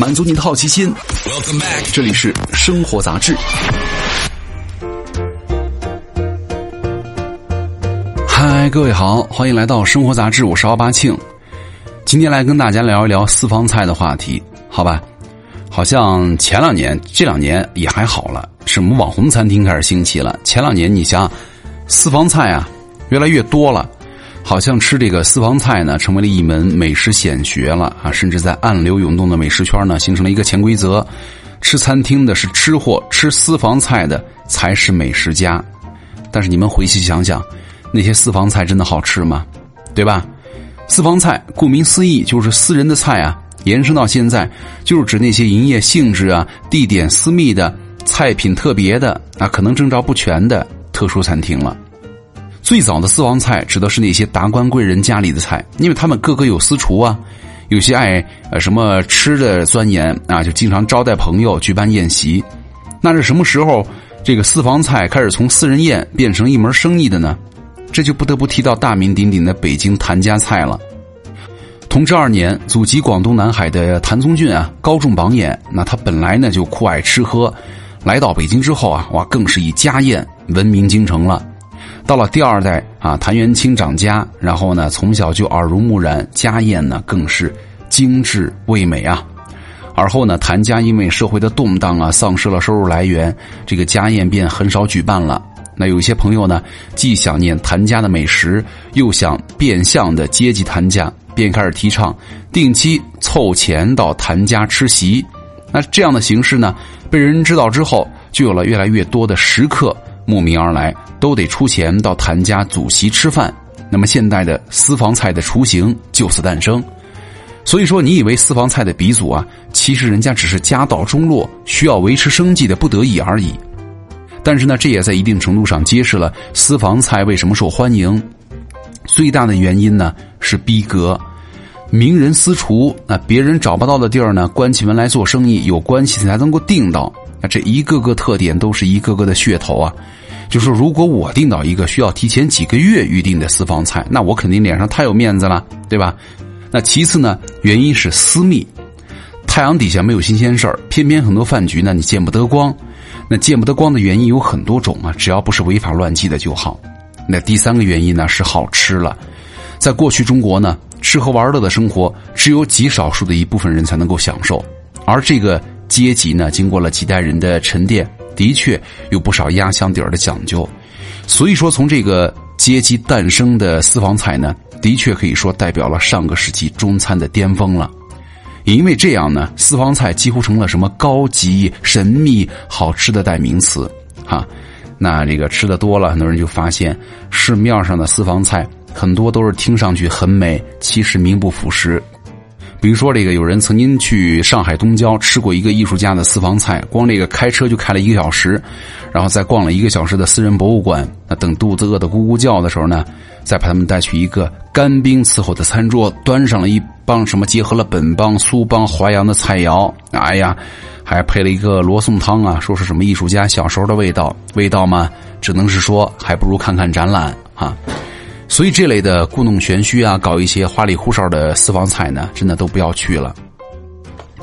满足你的好奇心。这里是生活杂志。嗨，各位好，欢迎来到生活杂志，我是奥巴庆。今天来跟大家聊一聊私房菜的话题，好吧？好像前两年、这两年也还好了，什么网红餐厅开始兴起了。前两年你想，私房菜啊越来越多了。好像吃这个私房菜呢，成为了一门美食显学了啊！甚至在暗流涌动的美食圈呢，形成了一个潜规则：吃餐厅的是吃货，吃私房菜的才是美食家。但是你们回去想想，那些私房菜真的好吃吗？对吧？私房菜顾名思义就是私人的菜啊，延伸到现在就是指那些营业性质啊、地点私密的、菜品特别的啊、可能证照不全的特殊餐厅了。最早的私房菜指的是那些达官贵人家里的菜，因为他们个个有私厨啊，有些爱呃什么吃的钻研啊，就经常招待朋友举办宴席。那是什么时候这个私房菜开始从私人宴变成一门生意的呢？这就不得不提到大名鼎鼎的北京谭家菜了。同治二年，祖籍广东南海的谭宗俊啊，高中榜眼。那他本来呢就酷爱吃喝，来到北京之后啊，哇，更是以家宴闻名京城了。到了第二代啊，谭元清长家，然后呢，从小就耳濡目染，家宴呢更是精致味美啊。而后呢，谭家因为社会的动荡啊，丧失了收入来源，这个家宴便很少举办了。那有一些朋友呢，既想念谭家的美食，又想变相的接济谭家，便开始提倡定期凑钱到谭家吃席。那这样的形式呢，被人知道之后，就有了越来越多的食客。慕名而来，都得出钱到谭家祖席吃饭。那么现代的私房菜的雏形就此诞生。所以说，你以为私房菜的鼻祖啊，其实人家只是家道中落、需要维持生计的不得已而已。但是呢，这也在一定程度上揭示了私房菜为什么受欢迎。最大的原因呢是逼格，名人私厨，那别人找不到的地儿呢，关起门来做生意，有关系才能够订到。那这一个个特点都是一个个的噱头啊。就是如果我订到一个需要提前几个月预定的私房菜，那我肯定脸上太有面子了，对吧？那其次呢，原因是私密，太阳底下没有新鲜事儿，偏偏很多饭局呢你见不得光。那见不得光的原因有很多种啊，只要不是违法乱纪的就好。那第三个原因呢是好吃了，在过去中国呢，吃喝玩乐的生活只有极少数的一部分人才能够享受，而这个阶级呢，经过了几代人的沉淀。的确有不少压箱底儿的讲究，所以说从这个阶级诞生的私房菜呢，的确可以说代表了上个世纪中餐的巅峰了。也因为这样呢，私房菜几乎成了什么高级、神秘、好吃的代名词。哈，那这个吃的多了，很多人就发现市面上的私房菜很多都是听上去很美，其实名不副实。比如说，这个有人曾经去上海东郊吃过一个艺术家的私房菜，光这个开车就开了一个小时，然后再逛了一个小时的私人博物馆。那等肚子饿得咕咕叫的时候呢，再把他们带去一个干冰伺候的餐桌，端上了一帮什么结合了本帮、苏帮、淮扬的菜肴。哎呀，还配了一个罗宋汤啊，说是什么艺术家小时候的味道，味道嘛，只能是说还不如看看展览啊。所以这类的故弄玄虚啊，搞一些花里胡哨的私房菜呢，真的都不要去了。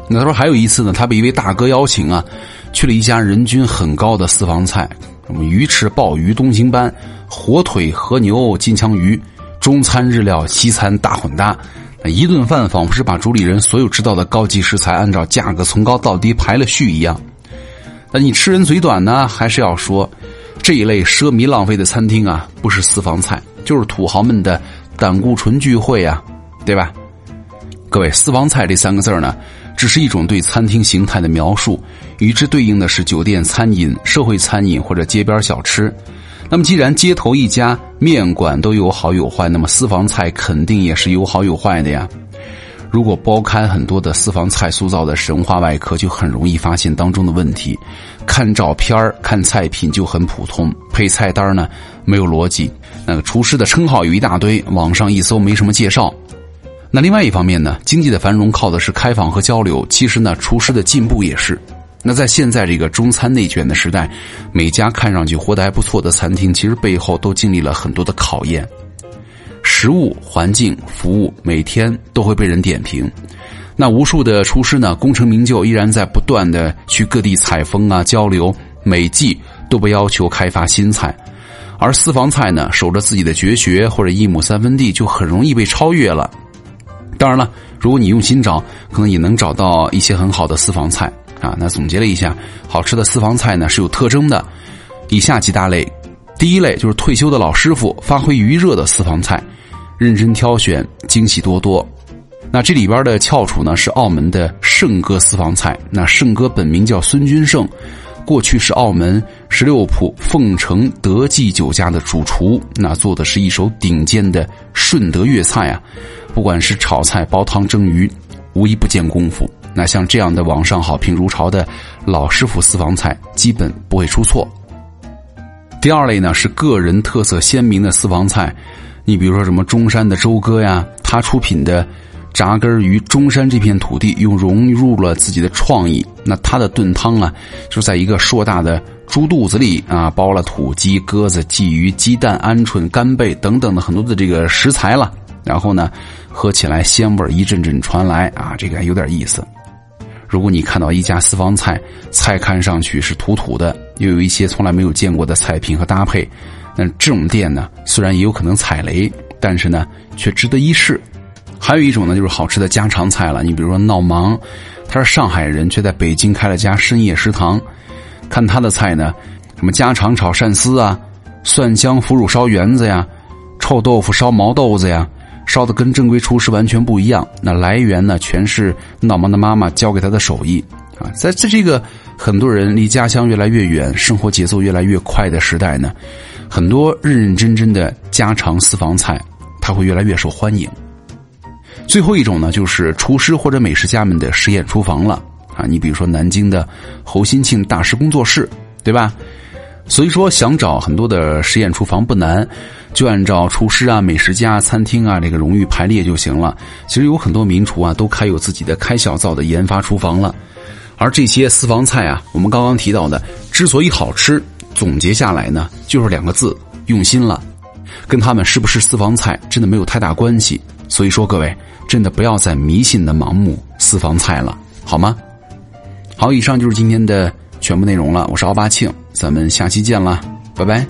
那他说还有一次呢，他被一位大哥邀请啊，去了一家人均很高的私房菜，什么鱼翅、鲍鱼、东星斑、火腿、和牛、金枪鱼，中餐、日料、西餐大混搭，一顿饭仿佛是把主理人所有知道的高级食材按照价格从高到低排了序一样。那你吃人嘴短呢，还是要说这一类奢靡浪费的餐厅啊，不是私房菜。就是土豪们的胆固醇聚会啊，对吧？各位，私房菜这三个字呢，只是一种对餐厅形态的描述，与之对应的是酒店餐饮、社会餐饮或者街边小吃。那么，既然街头一家面馆都有好有坏，那么私房菜肯定也是有好有坏的呀。如果剥开很多的私房菜塑造的神话外壳，就很容易发现当中的问题。看照片看菜品就很普通，配菜单呢没有逻辑。那个厨师的称号有一大堆，网上一搜没什么介绍。那另外一方面呢，经济的繁荣靠的是开放和交流，其实呢，厨师的进步也是。那在现在这个中餐内卷的时代，每家看上去活得还不错的餐厅，其实背后都经历了很多的考验。食物、环境、服务，每天都会被人点评。那无数的厨师呢，功成名就，依然在不断的去各地采风啊，交流，每季都被要求开发新菜。而私房菜呢，守着自己的绝学或者一亩三分地，就很容易被超越了。当然了，如果你用心找，可能也能找到一些很好的私房菜啊。那总结了一下，好吃的私房菜呢是有特征的，以下几大类。第一类就是退休的老师傅发挥余热的私房菜，认真挑选，惊喜多多。那这里边的翘楚呢是澳门的圣哥私房菜。那圣哥本名叫孙君胜，过去是澳门十六铺凤城德记酒家的主厨。那做的是一手顶尖的顺德粤菜啊，不管是炒菜、煲汤、蒸鱼，无一不见功夫。那像这样的网上好评如潮的老师傅私房菜，基本不会出错。第二类呢是个人特色鲜明的私房菜，你比如说什么中山的周哥呀，他出品的。扎根于中山这片土地，又融入了自己的创意。那他的炖汤啊，就在一个硕大的猪肚子里啊，包了土鸡、鸽子、鲫鱼、鸡蛋、鹌鹑、干贝等等的很多的这个食材了。然后呢，喝起来鲜味一阵阵传来啊，这个还有点意思。如果你看到一家私房菜，菜看上去是土土的，又有一些从来没有见过的菜品和搭配，那这种店呢，虽然也有可能踩雷，但是呢，却值得一试。还有一种呢，就是好吃的家常菜了。你比如说闹忙，他是上海人，却在北京开了家深夜食堂。看他的菜呢，什么家常炒鳝丝啊，蒜香腐乳烧圆子呀，臭豆腐烧毛豆子呀，烧的跟正规厨师完全不一样。那来源呢，全是闹忙的妈妈教给他的手艺啊。在在这个很多人离家乡越来越远，生活节奏越来越快的时代呢，很多认认真真的家常私房菜，它会越来越受欢迎。最后一种呢，就是厨师或者美食家们的实验厨房了啊！你比如说南京的侯新庆大师工作室，对吧？所以说想找很多的实验厨房不难，就按照厨师啊、美食家、餐厅啊这个荣誉排列就行了。其实有很多名厨啊都开有自己的开小灶的研发厨房了。而这些私房菜啊，我们刚刚提到的之所以好吃，总结下来呢就是两个字：用心了。跟他们是不是私房菜真的没有太大关系。所以说，各位。真的不要再迷信的盲目私房菜了，好吗？好，以上就是今天的全部内容了。我是奥巴庆，咱们下期见了，拜拜。